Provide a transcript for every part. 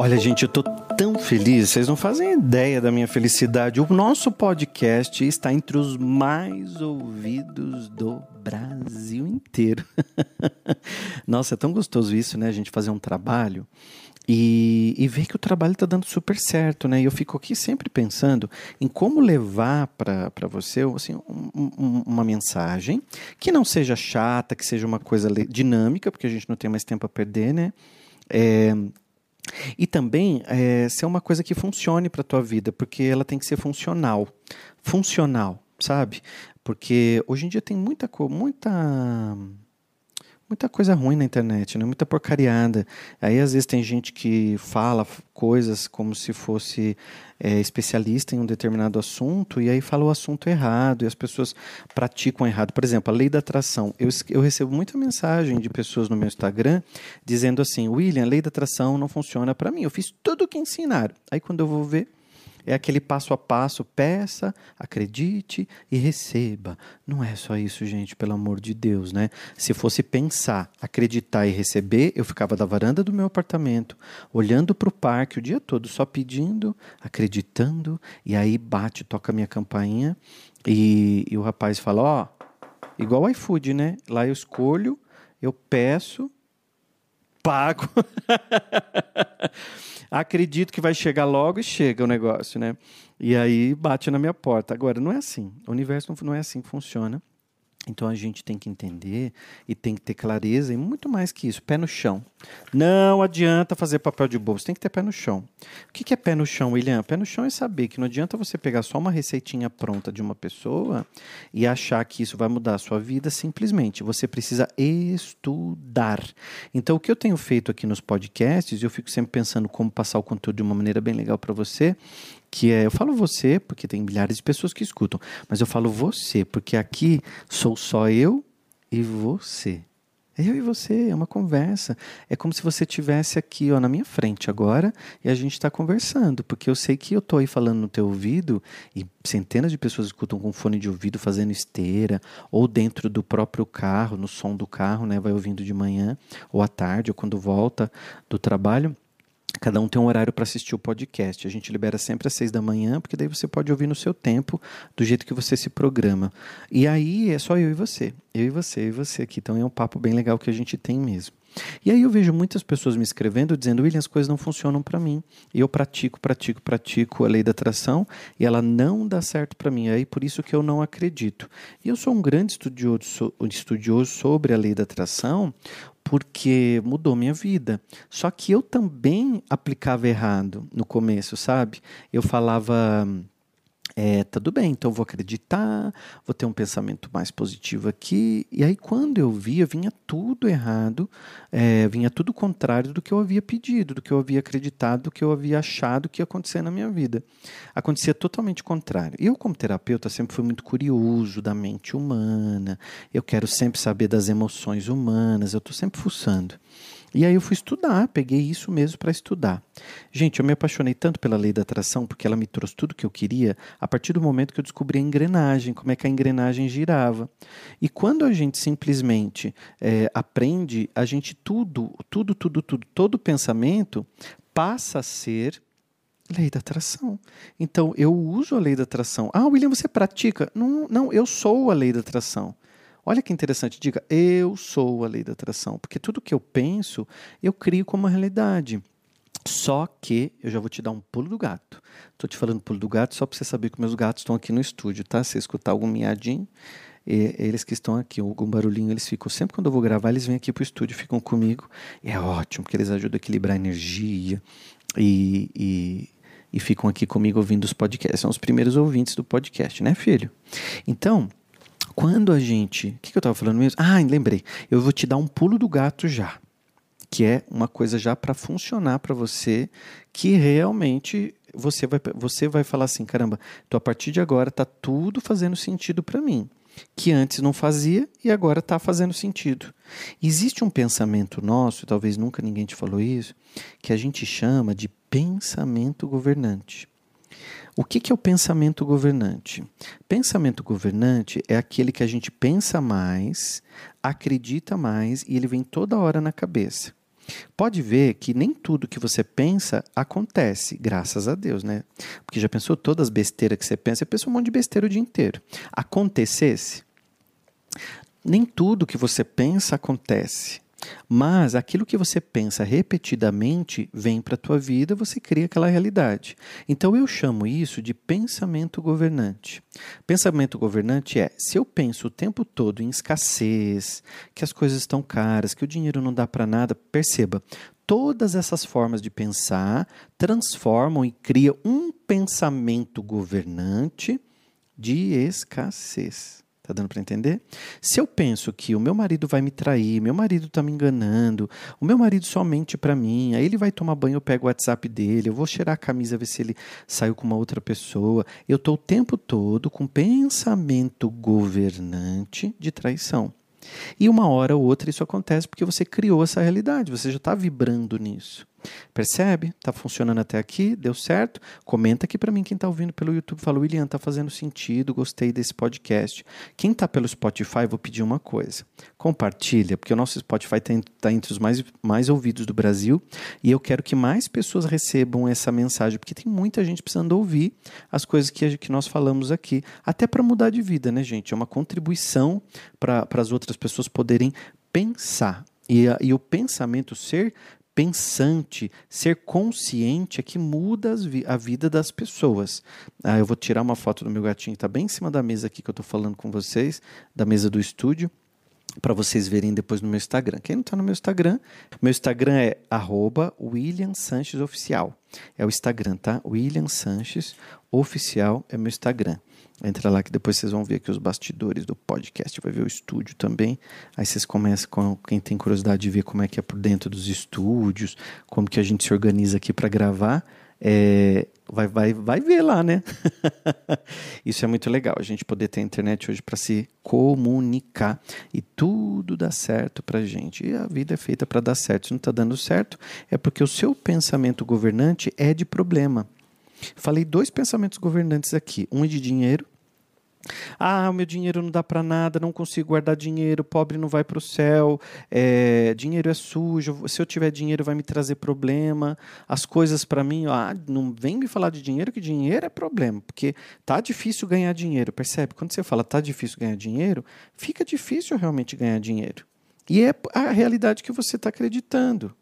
Olha, gente, eu tô tão feliz, vocês não fazem ideia da minha felicidade. O nosso podcast está entre os mais ouvidos do Brasil inteiro. Nossa, é tão gostoso isso, né? A gente fazer um trabalho e, e ver que o trabalho está dando super certo, né? E eu fico aqui sempre pensando em como levar para você assim, um, um, uma mensagem que não seja chata, que seja uma coisa dinâmica, porque a gente não tem mais tempo a perder, né? É, e também é, ser uma coisa que funcione para a tua vida, porque ela tem que ser funcional. Funcional, sabe? Porque hoje em dia tem muita muita muita coisa ruim na internet, né? muita porcariada. Aí às vezes tem gente que fala coisas como se fosse é, especialista em um determinado assunto e aí fala o assunto errado e as pessoas praticam errado. Por exemplo, a lei da atração. Eu, eu recebo muita mensagem de pessoas no meu Instagram dizendo assim: William, a lei da atração não funciona para mim. Eu fiz tudo o que ensinaram. Aí quando eu vou ver é aquele passo a passo, peça, acredite e receba. Não é só isso, gente, pelo amor de Deus, né? Se fosse pensar, acreditar e receber, eu ficava da varanda do meu apartamento, olhando para o parque o dia todo, só pedindo, acreditando, e aí bate, toca a minha campainha e, e o rapaz fala: Ó, oh, igual o iFood, né? Lá eu escolho, eu peço, pago. acredito que vai chegar logo e chega o negócio, né? E aí bate na minha porta. Agora, não é assim. O universo não é assim que funciona. Então a gente tem que entender e tem que ter clareza e muito mais que isso, pé no chão. Não adianta fazer papel de bobo, você tem que ter pé no chão. O que é pé no chão, William? Pé no chão é saber que não adianta você pegar só uma receitinha pronta de uma pessoa e achar que isso vai mudar a sua vida simplesmente. Você precisa estudar. Então o que eu tenho feito aqui nos podcasts, eu fico sempre pensando como passar o conteúdo de uma maneira bem legal para você, que é, eu falo você porque tem milhares de pessoas que escutam, mas eu falo você porque aqui sou só eu e você. Eu e você, é uma conversa. É como se você tivesse aqui ó, na minha frente agora e a gente está conversando, porque eu sei que eu estou aí falando no teu ouvido e centenas de pessoas escutam com fone de ouvido fazendo esteira ou dentro do próprio carro, no som do carro, né, vai ouvindo de manhã ou à tarde ou quando volta do trabalho. Cada um tem um horário para assistir o podcast. A gente libera sempre às seis da manhã, porque daí você pode ouvir no seu tempo, do jeito que você se programa. E aí é só eu e você. Eu e você, eu e você aqui. Então é um papo bem legal que a gente tem mesmo. E aí eu vejo muitas pessoas me escrevendo dizendo, William, as coisas não funcionam para mim. E eu pratico, pratico, pratico a lei da atração e ela não dá certo para mim. É aí por isso que eu não acredito. E eu sou um grande estudioso, estudioso sobre a lei da atração, porque mudou minha vida. Só que eu também aplicava errado no começo, sabe? Eu falava é, tudo bem, então vou acreditar, vou ter um pensamento mais positivo aqui. E aí, quando eu via, vinha tudo errado, é, vinha tudo contrário do que eu havia pedido, do que eu havia acreditado, do que eu havia achado que ia acontecer na minha vida. Acontecia totalmente contrário. Eu, como terapeuta, sempre fui muito curioso da mente humana, eu quero sempre saber das emoções humanas, eu estou sempre fuçando. E aí eu fui estudar, peguei isso mesmo para estudar. Gente, eu me apaixonei tanto pela lei da atração porque ela me trouxe tudo que eu queria a partir do momento que eu descobri a engrenagem, como é que a engrenagem girava. E quando a gente simplesmente é, aprende, a gente tudo, tudo, tudo, tudo, todo pensamento passa a ser lei da atração. Então eu uso a lei da atração. Ah, William, você pratica? Não, não, eu sou a lei da atração. Olha que interessante, diga eu sou a lei da atração, porque tudo que eu penso, eu crio como realidade. Só que eu já vou te dar um pulo do gato. Estou te falando pulo do gato só para você saber que meus gatos estão aqui no estúdio, tá? Se escutar algum miadinho, eles que estão aqui, algum barulhinho, eles ficam. Sempre quando eu vou gravar, eles vêm aqui para o estúdio, ficam comigo. E é ótimo, porque eles ajudam a equilibrar a energia e, e, e ficam aqui comigo ouvindo os podcasts. São os primeiros ouvintes do podcast, né, filho? Então, quando a gente. O que, que eu estava falando mesmo? Ah, lembrei. Eu vou te dar um pulo do gato já. Que é uma coisa já para funcionar para você, que realmente você vai, você vai falar assim: caramba, então a partir de agora tá tudo fazendo sentido para mim. Que antes não fazia e agora está fazendo sentido. Existe um pensamento nosso, talvez nunca ninguém te falou isso, que a gente chama de pensamento governante. O que, que é o pensamento governante? Pensamento governante é aquele que a gente pensa mais, acredita mais e ele vem toda hora na cabeça. Pode ver que nem tudo que você pensa acontece, graças a Deus, né? Porque já pensou todas as besteiras que você pensa? Você pensa um monte de besteira o dia inteiro. Acontecesse, nem tudo que você pensa acontece. Mas aquilo que você pensa repetidamente vem para a tua vida, você cria aquela realidade. Então eu chamo isso de pensamento governante. Pensamento governante é: se eu penso o tempo todo em escassez, que as coisas estão caras, que o dinheiro não dá para nada, perceba, todas essas formas de pensar transformam e criam um pensamento governante de escassez. Tá dando para entender? Se eu penso que o meu marido vai me trair, meu marido tá me enganando, o meu marido só mente para mim, aí ele vai tomar banho, eu pego o WhatsApp dele, eu vou cheirar a camisa ver se ele saiu com uma outra pessoa. Eu tô o tempo todo com pensamento governante de traição. E uma hora ou outra isso acontece porque você criou essa realidade, você já está vibrando nisso. Percebe? Está funcionando até aqui? Deu certo? Comenta aqui para mim quem está ouvindo pelo YouTube. Fala, William, está fazendo sentido, gostei desse podcast. Quem está pelo Spotify, vou pedir uma coisa. Compartilha, porque o nosso Spotify está tá entre os mais, mais ouvidos do Brasil e eu quero que mais pessoas recebam essa mensagem, porque tem muita gente precisando ouvir as coisas que, que nós falamos aqui, até para mudar de vida, né, gente? É uma contribuição para as outras pessoas poderem pensar. E, e, o pensamento ser pensante, ser consciente é que muda vi a vida das pessoas. Ah, eu vou tirar uma foto do meu gatinho, está bem em cima da mesa aqui que eu estou falando com vocês, da mesa do estúdio para vocês verem depois no meu Instagram. Quem não está no meu Instagram, meu Instagram é arroba William Sanches Oficial. É o Instagram, tá? William Sanches Oficial é meu Instagram. Entra lá que depois vocês vão ver aqui os bastidores do podcast, vai ver o estúdio também. Aí vocês começam com quem tem curiosidade de ver como é que é por dentro dos estúdios, como que a gente se organiza aqui para gravar. É, vai, vai, vai ver lá, né? Isso é muito legal, a gente poder ter internet hoje para se comunicar e tudo dá certo para gente. E a vida é feita para dar certo. Se não está dando certo, é porque o seu pensamento governante é de problema. Falei dois pensamentos governantes aqui. Um é de dinheiro. Ah, o meu dinheiro não dá para nada, não consigo guardar dinheiro, pobre não vai para o céu, é, dinheiro é sujo, se eu tiver dinheiro vai me trazer problema, as coisas para mim, ah, não vem me falar de dinheiro, que dinheiro é problema, porque tá difícil ganhar dinheiro, percebe? Quando você fala tá difícil ganhar dinheiro, fica difícil realmente ganhar dinheiro. E é a realidade que você está acreditando.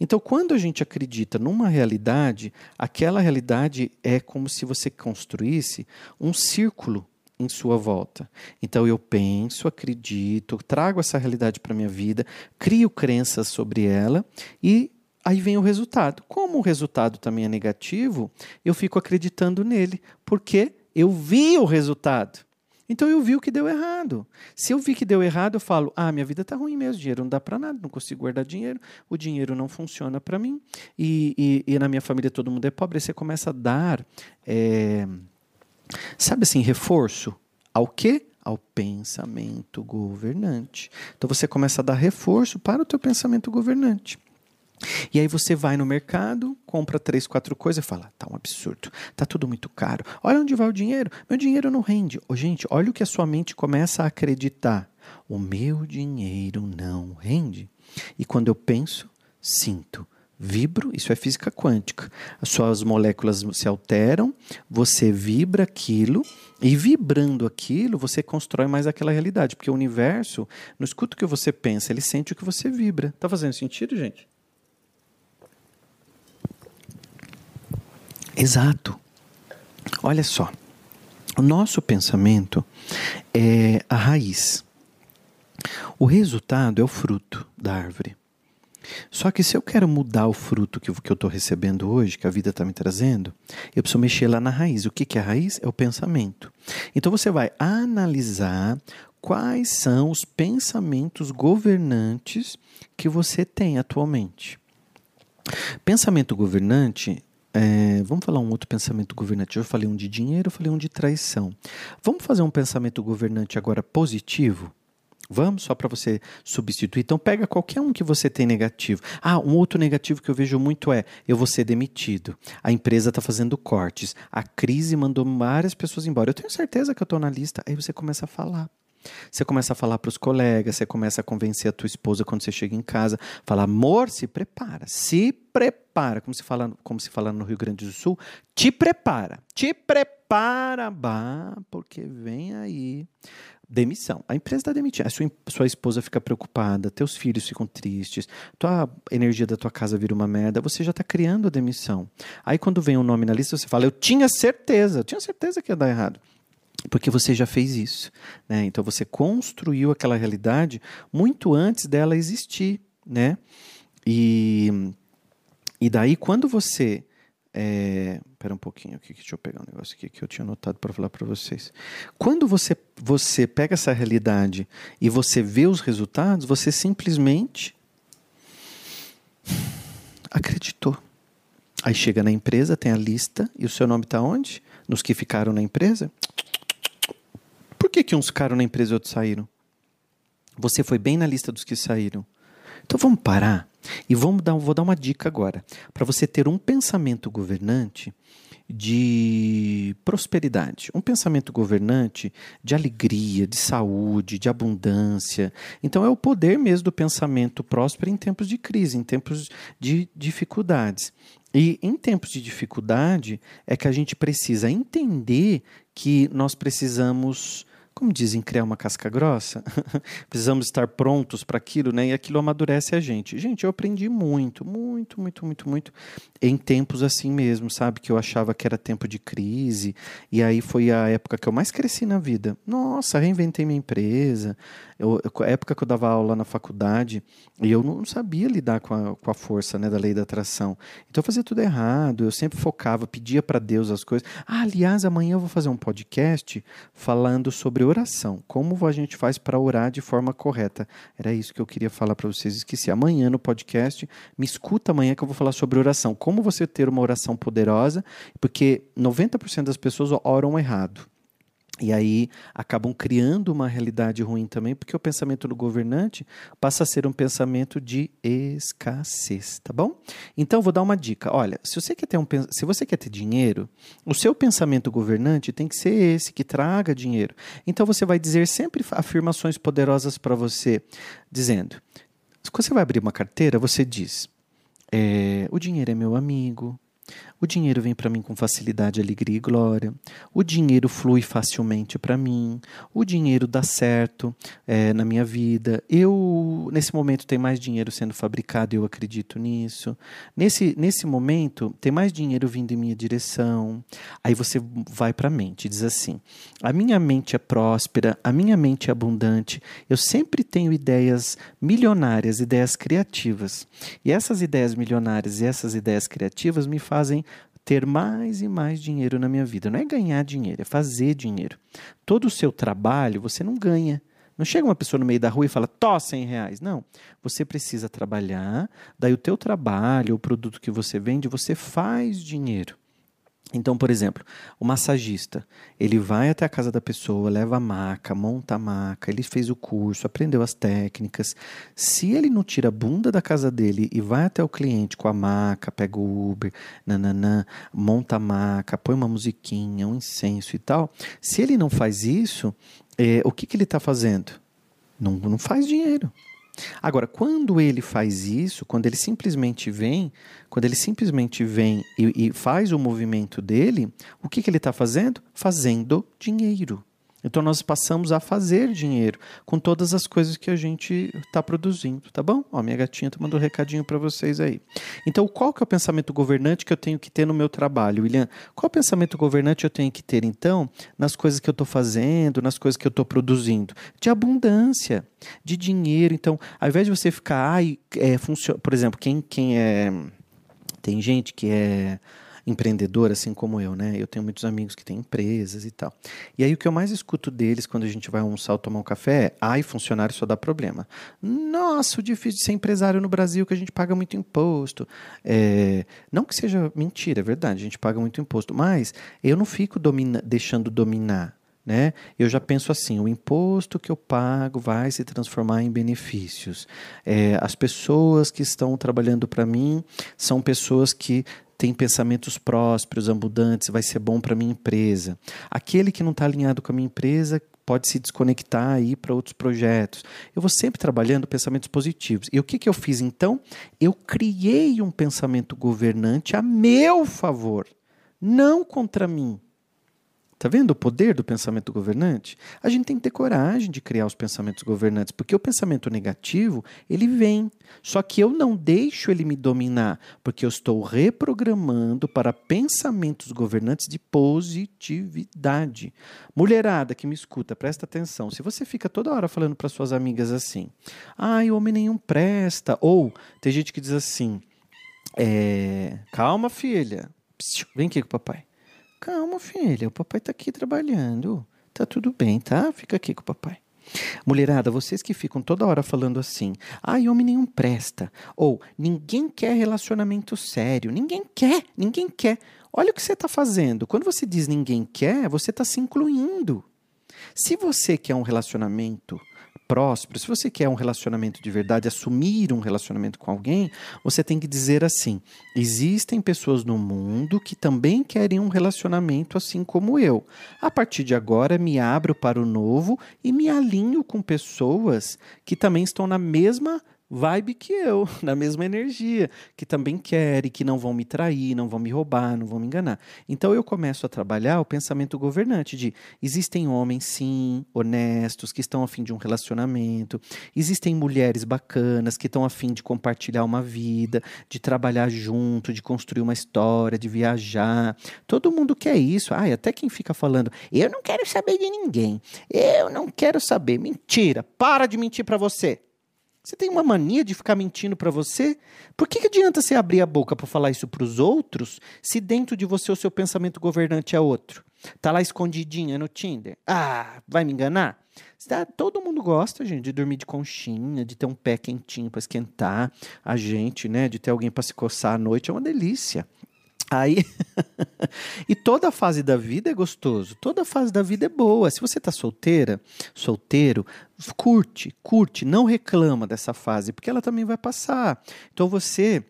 Então, quando a gente acredita numa realidade, aquela realidade é como se você construísse um círculo em sua volta. Então eu penso, acredito, trago essa realidade para minha vida, crio crenças sobre ela e aí vem o resultado. Como o resultado também é negativo, eu fico acreditando nele, porque eu vi o resultado. Então eu vi o que deu errado. Se eu vi que deu errado, eu falo: ah, minha vida está ruim mesmo, dinheiro não dá para nada, não consigo guardar dinheiro, o dinheiro não funciona para mim, e, e, e, na minha família todo mundo é pobre. Aí você começa a dar, é, sabe assim, reforço ao quê? Ao pensamento governante. Então você começa a dar reforço para o teu pensamento governante. E aí você vai no mercado, compra três, quatro coisas e fala: tá um absurdo, tá tudo muito caro. Olha onde vai o dinheiro, meu dinheiro não rende. Oh, gente, olha o que a sua mente começa a acreditar: o meu dinheiro não rende. E quando eu penso, sinto, vibro, isso é física quântica. As suas moléculas se alteram, você vibra aquilo, e vibrando aquilo, você constrói mais aquela realidade. Porque o universo não escuta o que você pensa, ele sente o que você vibra. Tá fazendo sentido, gente? Exato. Olha só. O nosso pensamento é a raiz. O resultado é o fruto da árvore. Só que se eu quero mudar o fruto que, que eu estou recebendo hoje, que a vida está me trazendo, eu preciso mexer lá na raiz. O que, que é a raiz? É o pensamento. Então você vai analisar quais são os pensamentos governantes que você tem atualmente. Pensamento governante é, vamos falar um outro pensamento governante. Eu falei um de dinheiro, eu falei um de traição. Vamos fazer um pensamento governante agora positivo? Vamos, só para você substituir. Então, pega qualquer um que você tem negativo. Ah, um outro negativo que eu vejo muito é: eu vou ser demitido. A empresa está fazendo cortes. A crise mandou várias pessoas embora. Eu tenho certeza que eu estou na lista. Aí você começa a falar. Você começa a falar para os colegas, você começa a convencer a tua esposa quando você chega em casa, fala: "Amor, se prepara, se prepara", como se fala, como se fala no Rio Grande do Sul, te prepara, te prepara, bah, porque vem aí demissão. A empresa está demitindo. A sua, sua esposa fica preocupada, teus filhos ficam tristes, tua energia da tua casa vira uma merda, você já está criando a demissão. Aí quando vem um nome na lista, você fala, eu tinha certeza, eu tinha certeza que ia dar errado. Porque você já fez isso. Né? Então você construiu aquela realidade muito antes dela existir. Né? E, e daí, quando você é, pera um pouquinho aqui, deixa eu pegar um negócio aqui que eu tinha anotado para falar para vocês. Quando você, você pega essa realidade e você vê os resultados, você simplesmente acreditou. Aí chega na empresa, tem a lista, e o seu nome está onde? Nos que ficaram na empresa? Que, que uns ficaram na empresa e outros saíram? Você foi bem na lista dos que saíram. Então vamos parar e vamos dar, vou dar uma dica agora. Para você ter um pensamento governante de prosperidade, um pensamento governante de alegria, de saúde, de abundância. Então é o poder mesmo do pensamento próspero em tempos de crise, em tempos de dificuldades. E em tempos de dificuldade é que a gente precisa entender que nós precisamos como dizem, criar uma casca grossa. Precisamos estar prontos para aquilo, né? E aquilo amadurece a gente. Gente, eu aprendi muito, muito, muito, muito, muito em tempos assim mesmo, sabe? Que eu achava que era tempo de crise. E aí foi a época que eu mais cresci na vida. Nossa, reinventei minha empresa. Eu, época que eu dava aula na faculdade e eu não sabia lidar com a, com a força né, da lei da atração. Então eu fazia tudo errado. Eu sempre focava, pedia para Deus as coisas. Ah, aliás, amanhã eu vou fazer um podcast falando sobre oração. Como a gente faz para orar de forma correta. Era isso que eu queria falar para vocês. Esqueci. Amanhã no podcast, me escuta amanhã que eu vou falar sobre oração. Como você ter uma oração poderosa, porque 90% das pessoas oram errado. E aí acabam criando uma realidade ruim também, porque o pensamento do governante passa a ser um pensamento de escassez, tá bom? Então vou dar uma dica. Olha, se você quer ter um se você quer ter dinheiro, o seu pensamento governante tem que ser esse que traga dinheiro. Então você vai dizer sempre afirmações poderosas para você, dizendo: quando você vai abrir uma carteira, você diz: é, o dinheiro é meu amigo, o dinheiro vem para mim com facilidade, alegria e glória. O dinheiro flui facilmente para mim. O dinheiro dá certo é, na minha vida. Eu, nesse momento, tem mais dinheiro sendo fabricado, eu acredito nisso. Nesse, nesse momento, tem mais dinheiro vindo em minha direção. Aí você vai para a mente, diz assim: a minha mente é próspera, a minha mente é abundante. Eu sempre tenho ideias milionárias, ideias criativas. E essas ideias milionárias e essas ideias criativas me fazem ter mais e mais dinheiro na minha vida. Não é ganhar dinheiro, é fazer dinheiro. Todo o seu trabalho você não ganha. Não chega uma pessoa no meio da rua e fala, tó 100 reais. Não. Você precisa trabalhar, daí o teu trabalho, o produto que você vende, você faz dinheiro. Então, por exemplo, o massagista, ele vai até a casa da pessoa, leva a maca, monta a maca, ele fez o curso, aprendeu as técnicas. Se ele não tira a bunda da casa dele e vai até o cliente com a maca, pega o Uber, nananã, monta a maca, põe uma musiquinha, um incenso e tal, se ele não faz isso, é, o que, que ele está fazendo? Não, não faz dinheiro. Agora, quando ele faz isso, quando ele simplesmente vem, quando ele simplesmente vem e, e faz o movimento dele, o que, que ele está fazendo? Fazendo dinheiro. Então nós passamos a fazer dinheiro com todas as coisas que a gente está produzindo, tá bom? Ó, minha gatinha tá mandando um recadinho para vocês aí. Então, qual que é o pensamento governante que eu tenho que ter no meu trabalho, William? Qual pensamento governante eu tenho que ter, então, nas coisas que eu estou fazendo, nas coisas que eu estou produzindo? De abundância, de dinheiro. Então, ao invés de você ficar, ai, é, funciona, por exemplo, quem, quem é. Tem gente que é empreendedor, assim como eu, né? Eu tenho muitos amigos que têm empresas e tal. E aí o que eu mais escuto deles quando a gente vai almoçar ou tomar um café é: ai, funcionário só dá problema. Nossa, o difícil de ser empresário no Brasil que a gente paga muito imposto. É, não que seja mentira, é verdade, a gente paga muito imposto, mas eu não fico domina, deixando dominar. Né? Eu já penso assim: o imposto que eu pago vai se transformar em benefícios. É, as pessoas que estão trabalhando para mim são pessoas que tem pensamentos prósperos, abundantes, vai ser bom para minha empresa. Aquele que não está alinhado com a minha empresa pode se desconectar aí para outros projetos. Eu vou sempre trabalhando pensamentos positivos. E o que, que eu fiz então? Eu criei um pensamento governante a meu favor, não contra mim. Tá vendo o poder do pensamento governante? A gente tem que ter coragem de criar os pensamentos governantes, porque o pensamento negativo, ele vem. Só que eu não deixo ele me dominar, porque eu estou reprogramando para pensamentos governantes de positividade. Mulherada que me escuta, presta atenção. Se você fica toda hora falando para suas amigas assim: "Ai, homem nenhum presta", ou tem gente que diz assim: é, "Calma, filha. Vem aqui com o papai." Calma, filha, o papai tá aqui trabalhando. Tá tudo bem, tá? Fica aqui com o papai. Mulherada, vocês que ficam toda hora falando assim, ai, homem nenhum presta, ou ninguém quer relacionamento sério, ninguém quer, ninguém quer. Olha o que você está fazendo. Quando você diz ninguém quer, você está se incluindo. Se você quer um relacionamento próspero, se você quer um relacionamento de verdade, assumir um relacionamento com alguém, você tem que dizer assim: existem pessoas no mundo que também querem um relacionamento assim como eu. A partir de agora, me abro para o novo e me alinho com pessoas que também estão na mesma vibe que eu, na mesma energia, que também querem, que não vão me trair, não vão me roubar, não vão me enganar. Então eu começo a trabalhar o pensamento governante de existem homens, sim, honestos, que estão afim de um relacionamento, existem mulheres bacanas que estão afim de compartilhar uma vida, de trabalhar junto, de construir uma história, de viajar. Todo mundo quer isso. Ai, até quem fica falando, eu não quero saber de ninguém, eu não quero saber. Mentira, para de mentir para você. Você tem uma mania de ficar mentindo para você? Por que, que adianta você abrir a boca para falar isso para os outros se dentro de você o seu pensamento governante é outro? Tá lá escondidinha no Tinder? Ah, vai me enganar? Tá, todo mundo gosta, gente, de dormir de conchinha, de ter um pé quentinho para esquentar a gente, né? De ter alguém para se coçar à noite, é uma delícia. Aí, e toda fase da vida é gostoso, toda fase da vida é boa. Se você está solteira, solteiro, curte, curte, não reclama dessa fase, porque ela também vai passar. Então você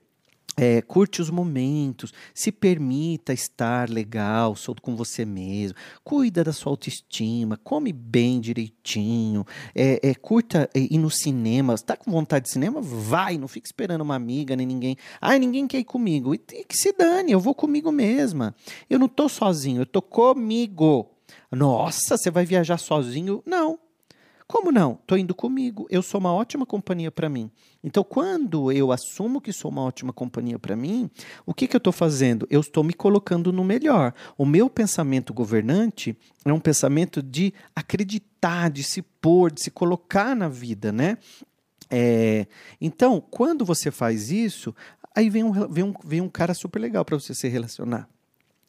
é, curte os momentos, se permita estar legal, solto com você mesmo, cuida da sua autoestima, come bem direitinho, é, é, curta é, ir no cinema, está com vontade de cinema? Vai, não fique esperando uma amiga nem ninguém. Ai, ninguém quer ir comigo. E, e que se dane, eu vou comigo mesma. Eu não estou sozinho, eu estou comigo. Nossa, você vai viajar sozinho? Não, como não? Estou indo comigo. Eu sou uma ótima companhia para mim. Então, quando eu assumo que sou uma ótima companhia para mim, o que, que eu estou fazendo? Eu estou me colocando no melhor. O meu pensamento governante é um pensamento de acreditar, de se pôr, de se colocar na vida, né? É, então, quando você faz isso, aí vem um, vem um, vem um cara super legal para você se relacionar.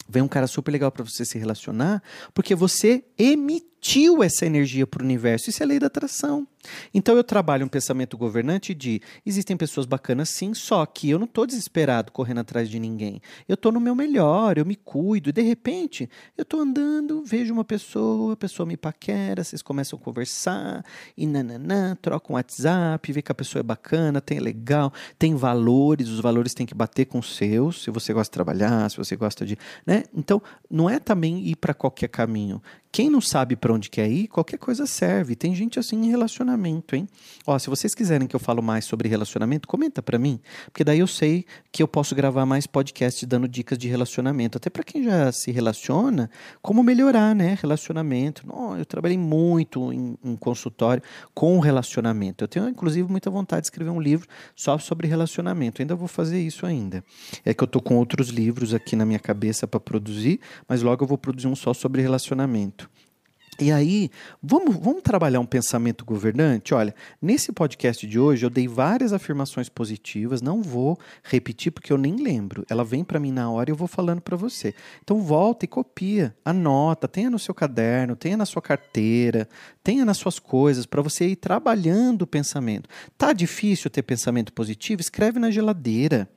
Vem um cara super legal para você se relacionar, porque você emitiu essa energia para o universo. Isso é lei da atração. Então eu trabalho um pensamento governante de existem pessoas bacanas sim, só que eu não estou desesperado correndo atrás de ninguém. Eu estou no meu melhor, eu me cuido, e de repente eu estou andando, vejo uma pessoa, a pessoa me paquera, vocês começam a conversar, e nananã, trocam um WhatsApp, vê que a pessoa é bacana, tem legal, tem valores, os valores têm que bater com os seus, se você gosta de trabalhar, se você gosta de. Né? Então, não é também ir para qualquer caminho. Quem não sabe para onde quer ir, qualquer coisa serve. Tem gente assim em relacionamento, hein? Ó, se vocês quiserem que eu falo mais sobre relacionamento, comenta para mim, porque daí eu sei que eu posso gravar mais podcasts dando dicas de relacionamento, até para quem já se relaciona, como melhorar, né, relacionamento. Oh, eu trabalhei muito em, em consultório com relacionamento. Eu tenho inclusive muita vontade de escrever um livro só sobre relacionamento. Eu ainda vou fazer isso ainda. É que eu tô com outros livros aqui na minha cabeça para produzir, mas logo eu vou produzir um só sobre relacionamento. E aí, vamos, vamos trabalhar um pensamento governante? Olha, nesse podcast de hoje eu dei várias afirmações positivas, não vou repetir porque eu nem lembro. Ela vem para mim na hora e eu vou falando para você. Então volta e copia, anota, tenha no seu caderno, tenha na sua carteira, tenha nas suas coisas para você ir trabalhando o pensamento. Tá difícil ter pensamento positivo? Escreve na geladeira.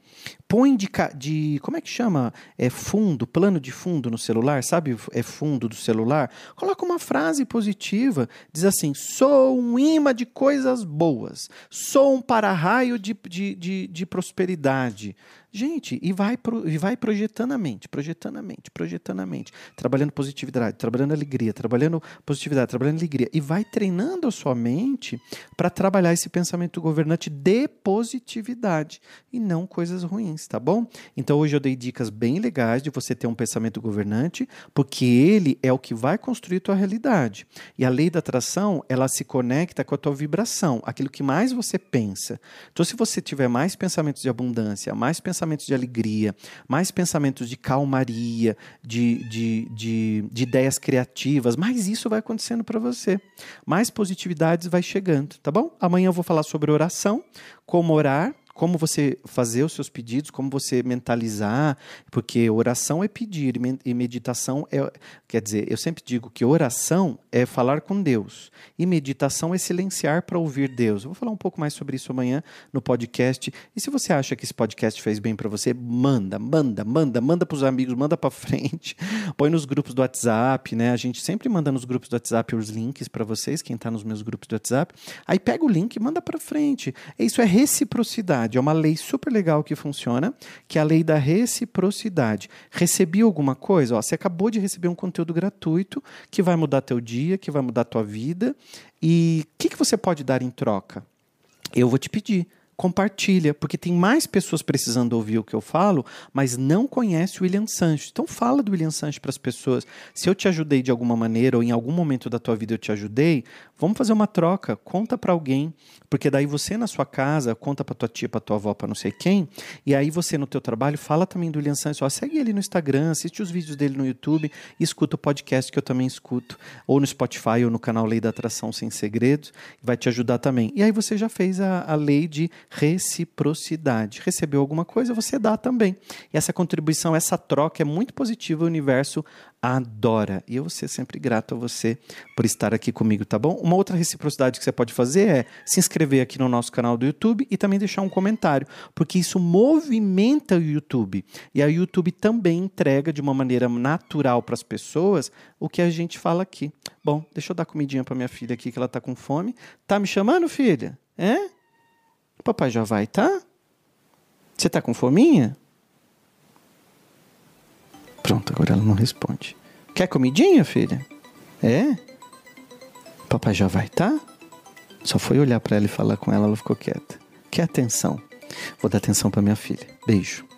Põe de, de como é que chama? É fundo, plano de fundo no celular, sabe? É fundo do celular. Coloca uma frase positiva, diz assim: sou um imã de coisas boas, sou um para-raio de, de, de, de prosperidade. Gente, e vai, pro, e vai projetando a mente, projetando a mente, projetando a mente, trabalhando positividade, trabalhando alegria, trabalhando positividade, trabalhando alegria, e vai treinando a sua mente para trabalhar esse pensamento governante de positividade e não coisas ruins, tá bom? Então hoje eu dei dicas bem legais de você ter um pensamento governante, porque ele é o que vai construir tua realidade. E a lei da atração, ela se conecta com a tua vibração, aquilo que mais você pensa. Então se você tiver mais pensamentos de abundância, mais pensamentos de alegria, mais pensamentos de calmaria, de, de, de, de ideias criativas, mais isso vai acontecendo para você. Mais positividades vai chegando, tá bom? Amanhã eu vou falar sobre oração, como orar, como você fazer os seus pedidos, como você mentalizar, porque oração é pedir e meditação é. Quer dizer, eu sempre digo que oração é falar com Deus e meditação é silenciar para ouvir Deus. Eu vou falar um pouco mais sobre isso amanhã no podcast. E se você acha que esse podcast fez bem para você, manda, manda, manda, manda para os amigos, manda para frente, põe nos grupos do WhatsApp, né? A gente sempre manda nos grupos do WhatsApp os links para vocês, quem está nos meus grupos do WhatsApp. Aí pega o link e manda para frente. Isso é reciprocidade É uma lei super legal que funciona, que é a lei da reciprocidade. Recebi alguma coisa? Ó, você acabou de receber um conteúdo gratuito que vai mudar teu dia, que vai mudar tua vida. E o que, que você pode dar em troca? Eu vou te pedir compartilha, porque tem mais pessoas precisando ouvir o que eu falo, mas não conhece o William Sancho. Então fala do William Sancho para as pessoas. Se eu te ajudei de alguma maneira ou em algum momento da tua vida eu te ajudei, vamos fazer uma troca, conta para alguém, porque daí você na sua casa conta para tua tia, para tua avó, para não sei quem, e aí você no teu trabalho fala também do William Sancho, ó, segue ele no Instagram, assiste os vídeos dele no YouTube e escuta o podcast que eu também escuto, ou no Spotify ou no canal Lei da Atração Sem Segredos, vai te ajudar também. E aí você já fez a, a lei de reciprocidade. Recebeu alguma coisa, você dá também. E essa contribuição, essa troca é muito positiva, o universo adora. E eu vou ser sempre grato a você por estar aqui comigo, tá bom? Uma outra reciprocidade que você pode fazer é se inscrever aqui no nosso canal do YouTube e também deixar um comentário, porque isso movimenta o YouTube. E a YouTube também entrega de uma maneira natural para as pessoas o que a gente fala aqui. Bom, deixa eu dar comidinha para minha filha aqui que ela tá com fome. Tá me chamando, filha? É? Papai já vai, tá? Você tá com fominha? Pronto, agora ela não responde. Quer comidinha, filha? É? Papai já vai, tá? Só foi olhar para ela e falar com ela, ela ficou quieta. Quer atenção? Vou dar atenção para minha filha. Beijo.